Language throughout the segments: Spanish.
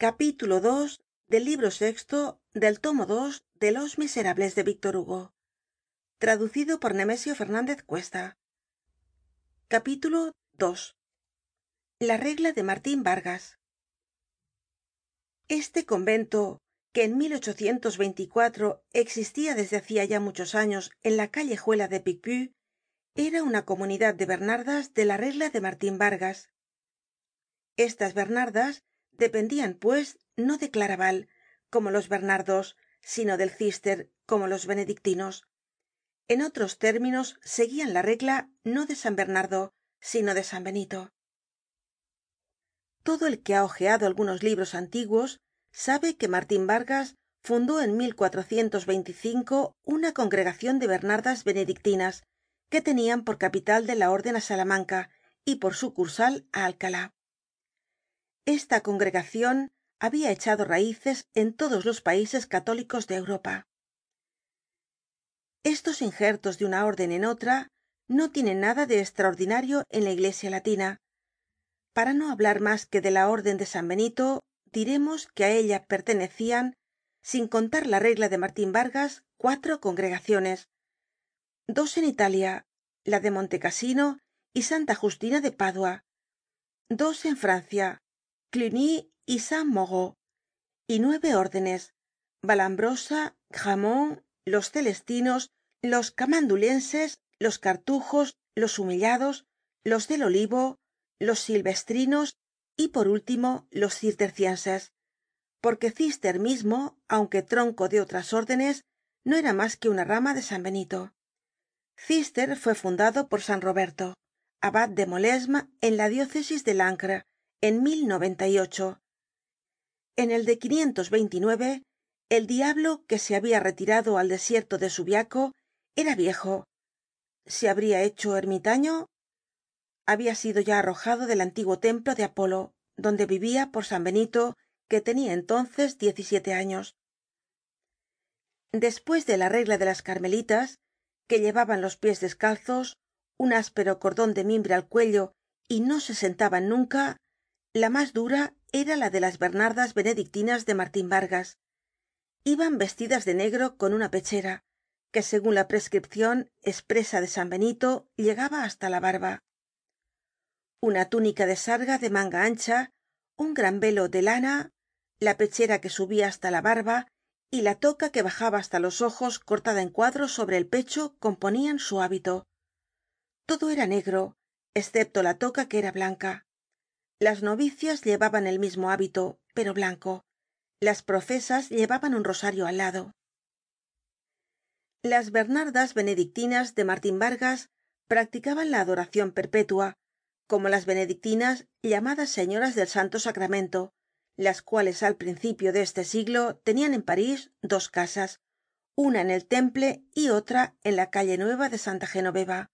capítulo ii del libro sexto del tomo dos de los miserables de víctor hugo traducido por nemesio fernandez cuesta. Ii la regla de martin vargas. Este convento que en existia desde hacia ya muchos años en la callejuela de picpus era una comunidad de bernardas de la regla de martin vargas. Estas bernardas dependian pues no de claraval como los bernardos sino del cister como los benedictinos. En otros términos seguían la regla no de san bernardo sino de san benito. Todo el que ha hojeado algunos libros antiguos sabe que martin vargas fundó en una congregacion de bernardas benedictinas que tenían por capital de la orden á salamanca y por sucursal á alcalá esta congregacion habia echado raices en todos los países católicos de europa. Estos injertos de una orden en otra no tienen nada de estraordinario en la iglesia latina. Para no hablar mas que de la orden de san benito diremos que á ella pertenecian sin contar la regla de martin vargas cuatro congregaciones dos en italia la de monte casino y santa justina de padua dos en francia y saint mauro y nueve órdenes valambrosa gramont los celestinos los camandulenses los cartujos los humillados los del olivo los silvestrinos y por último los cistercienses porque cister mismo aunque tronco de otras órdenes no era mas que una rama de san benito. Cister fue fundado por san roberto abad de molesme en la diócesis de en en el de el diablo que se habia retirado al desierto de subiaco era viejo. Se habría hecho ermitaño habia sido ya arrojado del antiguo templo de apolo donde vivia por san benito que tenia entonces diez y siete años. Despues de la regla de las carmelitas que llevaban los pies descalzos un áspero cordon de mimbre al cuello y no se sentaban nunca la más dura era la de las bernardas benedictinas de martin vargas. Iban vestidas de negro con una pechera que segun la prescripcion espresa de san benito llegaba hasta la barba. Una túnica de sarga de manga ancha un gran velo de lana la pechera que subia hasta la barba y la toca que bajaba hasta los ojos cortada en cuadros sobre el pecho componian su hábito. Todo era negro escepto la toca que era blanca las novicias llevaban el mismo hábito pero blanco. Las profesas llevaban un rosario al lado. Las bernardas benedictinas de martin vargas practicaban la adoracion perpetua como las benedictinas llamadas señoras del santo sacramento las cuales al principio de este siglo tenían en parís dos casas una en el temple y otra en la calle nueva de santa genoveva.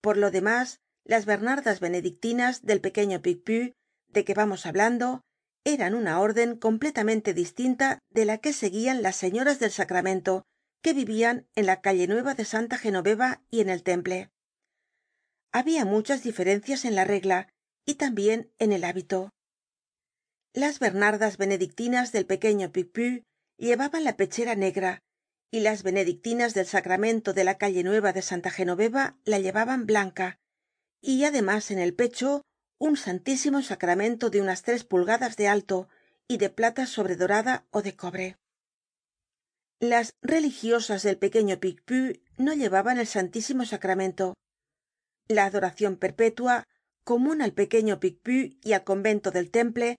Por lo demás las bernardas benedictinas del pequeño picpus de que vamos hablando eran una orden completamente distinta de la que seguían las señoras del sacramento que vivían en la calle nueva de santa genoveva y en el temple. Habia muchas diferencias en la regla y también en el hábito. Las bernardas benedictinas del pequeño picpus llevaban la pechera negra y las benedictinas del sacramento de la calle nueva de santa genoveva la llevaban blanca y además en el pecho un santísimo sacramento de unas tres pulgadas de alto y de plata sobredorada ó de cobre. Las religiosas del pequeño picpus no llevaban el santísimo sacramento. La adoracion perpetua comun al pequeño picpus y al convento del temple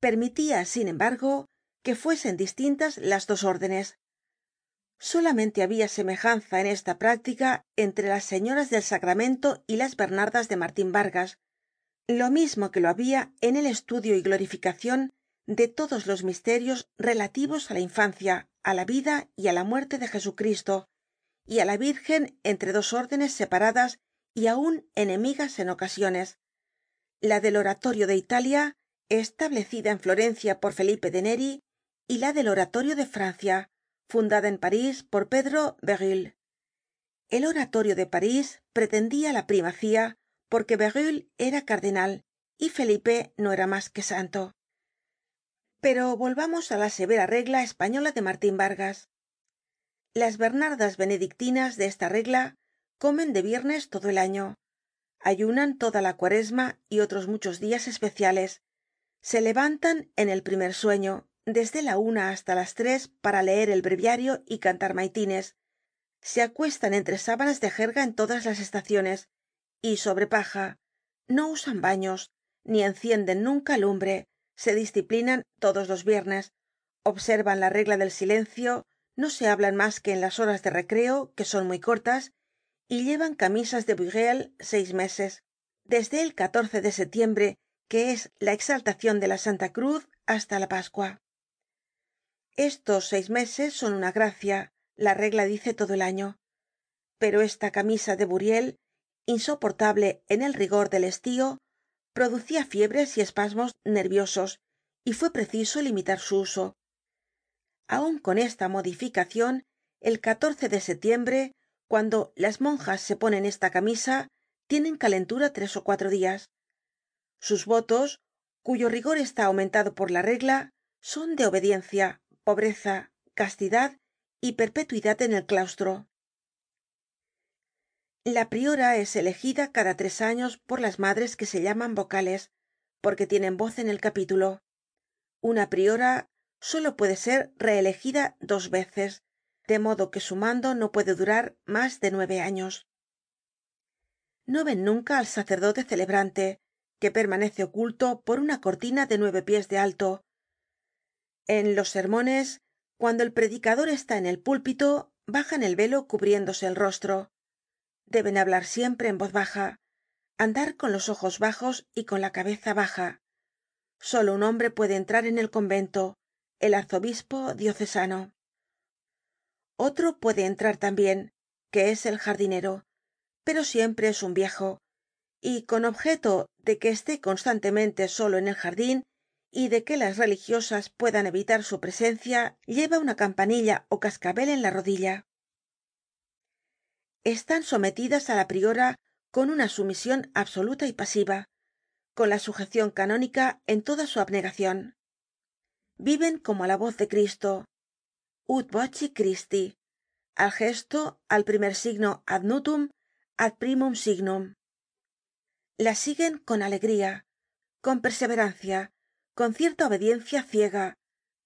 permitia sin embargo que fuesen distintas las dos órdenes solamente habia semejanza en esta práctica entre las señoras del sacramento y las bernardas de martin vargas lo mismo que lo habia en el estudio y glorificacion de todos los misterios relativos á la infancia á la vida y á la muerte de jesucristo y á la virgen entre dos órdenes separadas y aun enemigas en ocasiones la del oratorio de italia establecida en florencia por felipe de neri y la del oratorio de francia fundada en parís por pedro berulle el oratorio de parís pretendia la primacía porque berulle era cardenal y felipe no era mas que santo. Pero volvamos á la severa regla española de martin vargas. Las bernardas benedictinas de esta regla comen de viernes todo el año ayunan toda la cuaresma y otros muchos dias especiales se levantan en el primer sueño desde la una hasta las tres para leer el breviario y cantar maitines. Se acuestan entre sábanas de jerga en todas las estaciones. Y sobre paja. No usan baños ni encienden nunca lumbre. Se disciplinan todos los viernes. Observan la regla del silencio. No se hablan mas que en las horas de recreo que son muy cortas y llevan camisas de buriel seis meses. Desde el de setiembre que es la exaltacion de la santa cruz hasta la pascua estos seis meses son una gracia la regla dice todo el año. Pero esta camisa de buriel insoportable en el rigor del estío producia fiebres y espasmos nerviosos y fue preciso limitar su uso. Aun con esta modificacion el de setiembre cuando las monjas se ponen esta camisa tienen calentura tres ó cuatro dias sus votos cuyo rigor está aumentado por la regla son de obediencia pobreza castidad y perpetuidad en el claustro. La priora es elegida cada tres años por las madres que se llaman vocales porque tienen voz en el capítulo. Una priora solo puede ser reelegida dos veces de modo que su mando no puede durar mas de nueve años. No ven nunca al sacerdote celebrante que permanece oculto por una cortina de nueve pies de alto en los sermones cuando el predicador está en el púlpito bajan el velo cubriéndose el rostro. Deben hablar siempre en voz baja andar con los ojos bajos y con la cabeza baja. Solo un hombre puede entrar en el convento el arzobispo diocesano. Otro puede entrar también que es el jardinero pero siempre es un viejo y con objeto de que esté constantemente solo en el jardin y de que las religiosas puedan evitar su presencia lleva una campanilla ó cascabel en la rodilla. Están sometidas á la priora con una sumision absoluta y pasiva con la sujecion canónica en toda su abnegacion viven como á la voz de cristo. Ut voci christi al gesto al primer signo ad nutum ad primum signum. La siguen con alegría con perseverancia con cierta obediencia ciega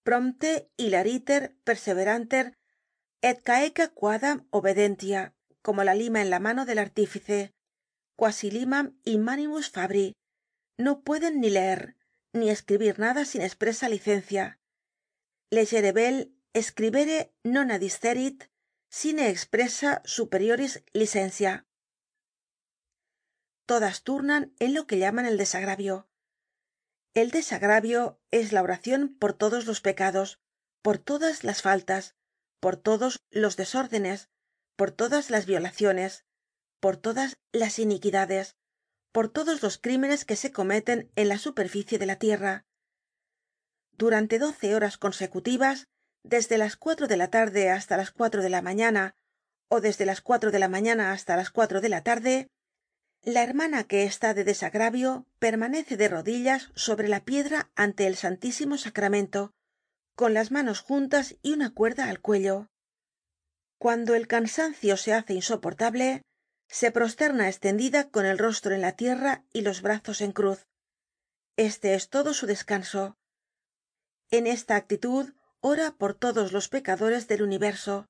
prompte hilariter perseveranter et caeca quadam obedentia como la lima en la mano del artífice quasi limam in manimus fabri. No pueden ni leer ni escribir nada sin espresa licencia. Legere vel scribere non adisterit sine expressa superioris licentia todas turnan en lo que llaman el desagravio el desagravio es la oracion por todos los pecados por todas las faltas por todos los desórdenes por todas las violaciones por todas las iniquidades por todos los crímenes que se cometen en la superficie de la tierra. Durante doce horas consecutivas desde las cuatro de la tarde hasta las cuatro de la mañana ó desde las cuatro de la mañana hasta las cuatro de la tarde la hermana que está de desagravio permanece de rodillas sobre la piedra ante el santísimo sacramento con las manos juntas y una cuerda al cuello. Cuando el cansancio se hace insoportable se prosterna estendida con el rostro en la tierra y los brazos en cruz. Este es todo su descanso. En esta actitud ora por todos los pecadores del universo.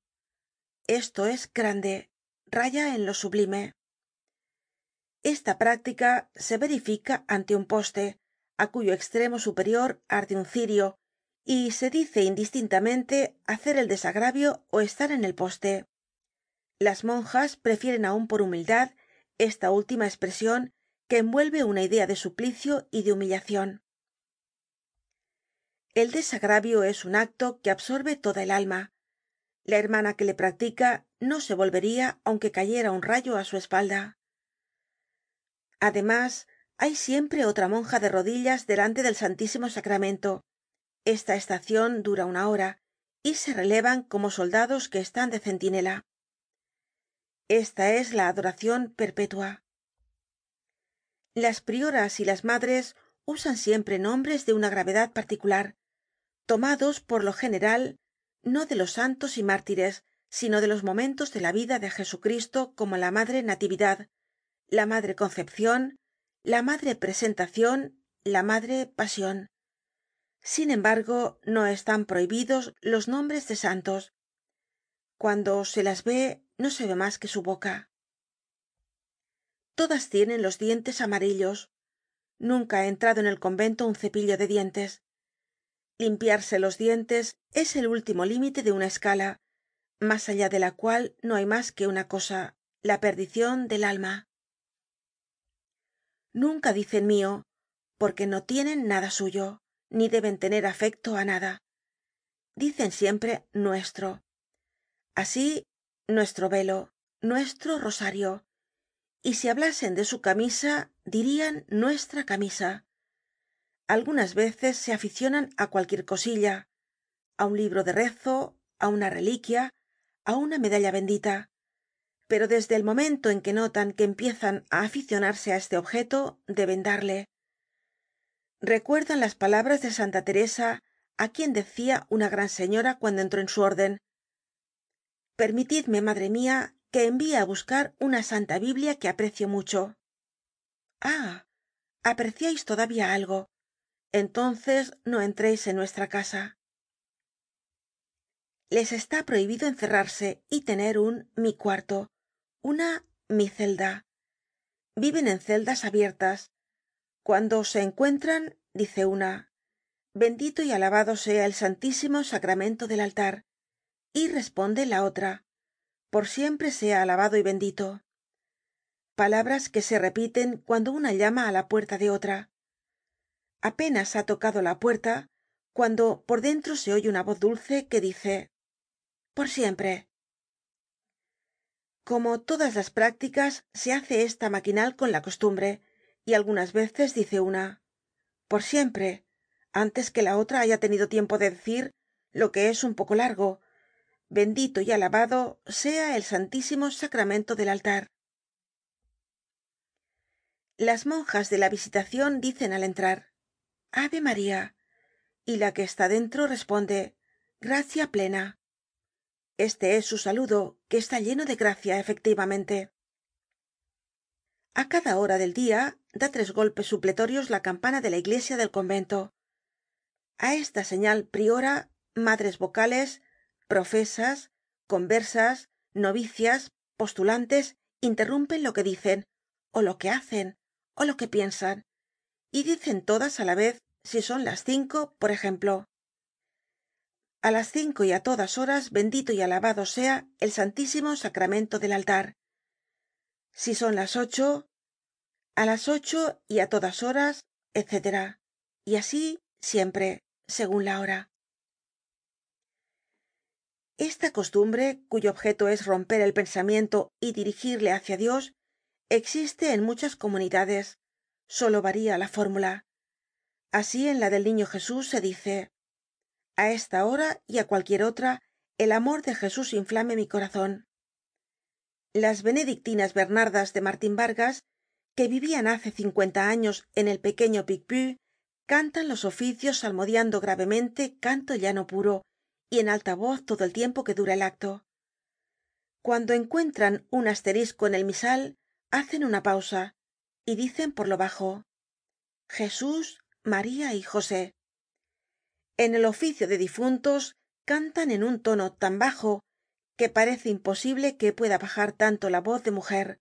Esto es grande raya en lo sublime esta práctica se verifica ante un poste á cuyo extremo superior arde un cirio y se dice indistintamente hacer el desagravio ó estar en el poste. Las monjas prefieren aun por humildad esta última espresion que envuelve una idea de suplicio y de humillacion el desagravio es un acto que absorbe toda el alma. La hermana que le practica no se volvería aunque cayera un rayo á su espalda además hay siempre otra monja de rodillas delante del santísimo sacramento. Esta estacion dura una hora y se relevan como soldados que están de centinela. Esta es la adoracion perpetua. Las prioras y las madres usan siempre nombres de una gravedad particular tomados por lo general no de los santos y mártires sino de los momentos de la vida de jesucristo como la madre natividad la madre concepcion la madre presentacion la madre pasion sin embargo no están prohibidos los nombres de santos. Cuando se las ve no se ve mas que su boca. Todas tienen los dientes amarillos. Nunca ha entrado en el convento un cepillo de dientes. Limpiarse los dientes es el último límite de una escala más allá de la cual no hay mas que una cosa la perdicion del alma nunca dicen mio porque no tienen nada suyo ni deben tener afecto á nada. Dicen siempre nuestro. Así nuestro velo nuestro rosario. Y si hablasen de su camisa dirian nuestra camisa. Algunas veces se aficionan á cualquier cosilla á un libro de rezo á una reliquia á una medalla bendita pero desde el momento en que notan que empiezan á aficionarse á este objeto deben darle. Recuerdan las palabras de santa teresa á quien decia una gran señora cuando entró en su orden. Permitidme madre mia que envíe á buscar una santa biblia que aprecio mucho. Ah apreciais todavía algo. Entonces no entréis en nuestra casa. Les está prohibido encerrarse y tener un mi cuarto una mi celda. Viven en celdas abiertas. Cuando se encuentran dice una bendito y alabado sea el santísimo sacramento del altar. Y responde la otra por siempre sea alabado y bendito. Palabras que se repiten cuando una llama á la puerta de otra. Apenas ha tocado la puerta cuando por dentro se oye una voz dulce que dice por siempre como todas las prácticas se hace esta maquinal con la costumbre y algunas veces dice una por siempre antes que la otra haya tenido tiempo de decir lo que es un poco largo. Bendito y alabado sea el santísimo sacramento del altar las monjas de la visitacion dicen al entrar ave maría y la que está dentro responde gracia plena este es su saludo que está lleno de gracia efectivamente. A cada hora del dia da tres golpes supletorios la campana de la iglesia del convento. A esta señal priora madres vocales profesas conversas novicias postulantes interrumpen lo que dicen ó lo que hacen ó lo que piensan y dicen todas á la vez si son las cinco por ejemplo a las cinco y á todas horas bendito y alabado sea el santísimo sacramento del altar. Si son las ocho a las ocho y á todas horas etc y así siempre segun la hora. Esta costumbre cuyo objeto es romper el pensamiento y dirigirle hácia dios existe en muchas comunidades. Solo varía la fórmula. Así en la del niño jesús se dice a esta hora y á cualquier otra el amor de jesús inflame mi corazon las benedictinas bernardas de martin vargas que vivían hace cincuenta años en el pequeño picpus cantan los oficios salmodiando gravemente canto llano puro y en alta voz todo el tiempo que dura el acto. Cuando encuentran un asterisco en el misal hacen una pausa y dicen por lo bajo jesús maría y josé en el oficio de difuntos cantan en un tono tan bajo que parece imposible que pueda bajar tanto la voz de mujer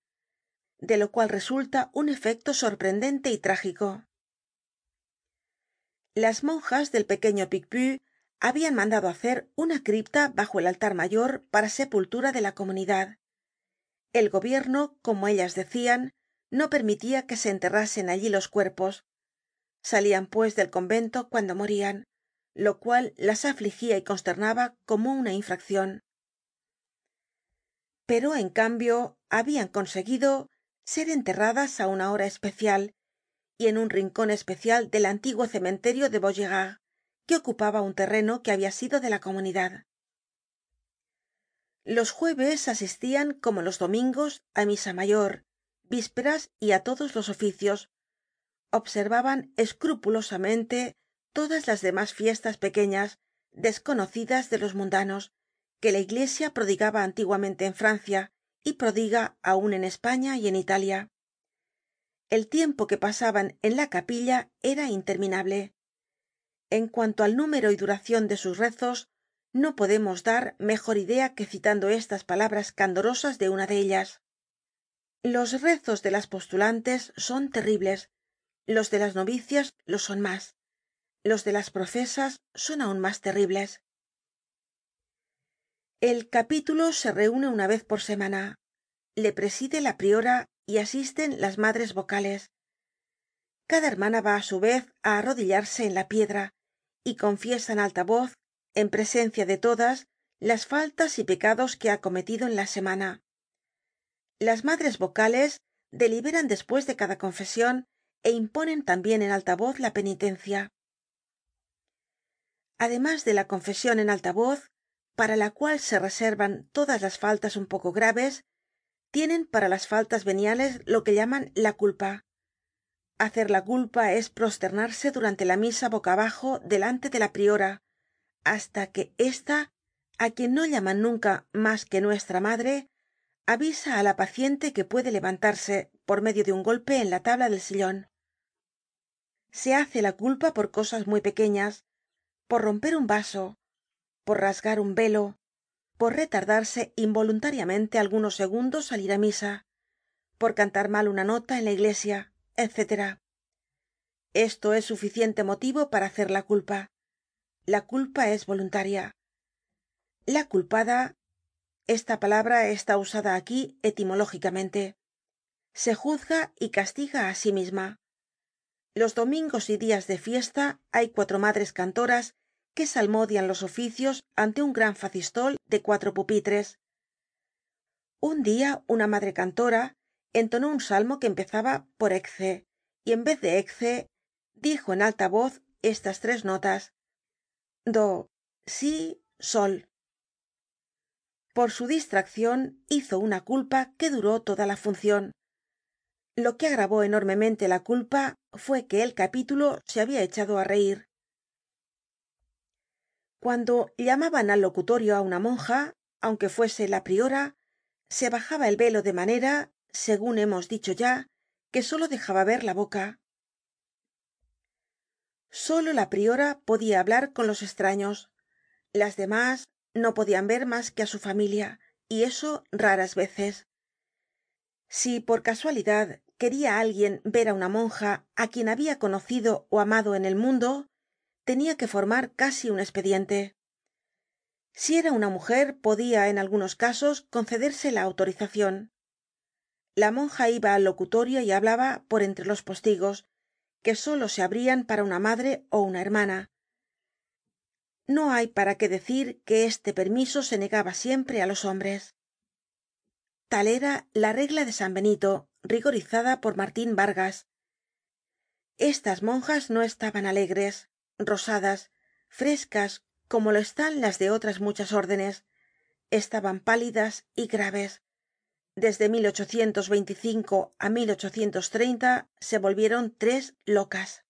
de lo cual resulta un efecto sorprendente y trágico. Las monjas del pequeño picpus habian mandado hacer una cripta bajo el altar mayor para sepultura de la comunidad. El gobierno como ellas decian no permitia que se enterrasen allí los cuerpos. Salian pues del convento cuando morian lo cual las afligia y consternaba como una infraccion pero en cambio habian conseguido ser enterradas á una hora especial y en un rincon especial del antiguo cementerio de vaugirard que ocupaba un terreno que habia sido de la comunidad. Los jueves asistian como los domingos á misa mayor vísperas y á todos los oficios. Observaban escrupulosamente todas las demás fiestas pequeñas desconocidas de los mundanos que la iglesia prodigaba antiguamente en francia y prodiga aun en españa y en italia. El tiempo que pasaban en la capilla era interminable. En cuanto al número y duracion de sus rezos no podemos dar mejor idea que citando estas palabras candorosas de una de ellas. Los rezos de las postulantes son terribles los de las novicias lo son mas los de las profesas son aun mas terribles. El capítulo se reune una vez por semana. Le preside la priora y asisten las madres vocales. Cada hermana va á su vez á arrodillarse en la piedra y confiesa en alta voz en presencia de todas las faltas y pecados que ha cometido en la semana. Las madres vocales deliberan despues de cada confesion é imponen tambien en alta voz la penitencia además de la confesion en alta voz para la cual se reservan todas las faltas un poco graves tienen para las faltas veniales lo que llaman la culpa. Hacer la culpa es prosternarse durante la misa boca abajo delante de la priora hasta que ésta á quien no llaman nunca mas que nuestra madre avisa á la paciente que puede levantarse por medio de un golpe en la tabla del sillon se hace la culpa por cosas muy pequeñas por romper un vaso por rasgar un velo por retardarse involuntariamente algunos segundos al ir á misa por cantar mal una nota en la iglesia etc esto es suficiente motivo para hacer la culpa. La culpa es voluntaria. La culpada esta palabra está usada aquí etimológicamente. Se juzga y castiga á sí misma los domingos y días de fiesta hay cuatro madres cantoras que salmodian los oficios ante un gran facistol de cuatro pupitres. Un dia una madre cantora entonó un salmo que empezaba por ecce y en vez de ecce dijo en alta voz estas tres notas. Do si sol. Por su distraccion hizo una culpa que duró toda la funcion lo que agravó enormemente la culpa fue que el capítulo se había echado á reir cuando llamaban al locutorio á una monja aunque fuese la priora se bajaba el velo de manera segun hemos dicho ya que solo dejaba ver la boca. Solo la priora podia hablar con los estraños las demás no podian ver mas que á su familia y eso raras veces. Si por casualidad queria alguien ver á una monja á quien habia conocido ó amado en el mundo tenia que formar casi un espediente si era una mujer podia en algunos casos concederse la autorizacion la monja iba al locutorio y hablaba por entre los postigos que solo se abrian para una madre ó una hermana. No hay para qué decir que este permiso se negaba siempre á los hombres tal era la regla de san benito rigorizada por martin vargas. Estas monjas no estaban alegres rosadas frescas como lo están las de otras muchas órdenes. Estaban pálidas y graves. Desde á se volvieron tres locas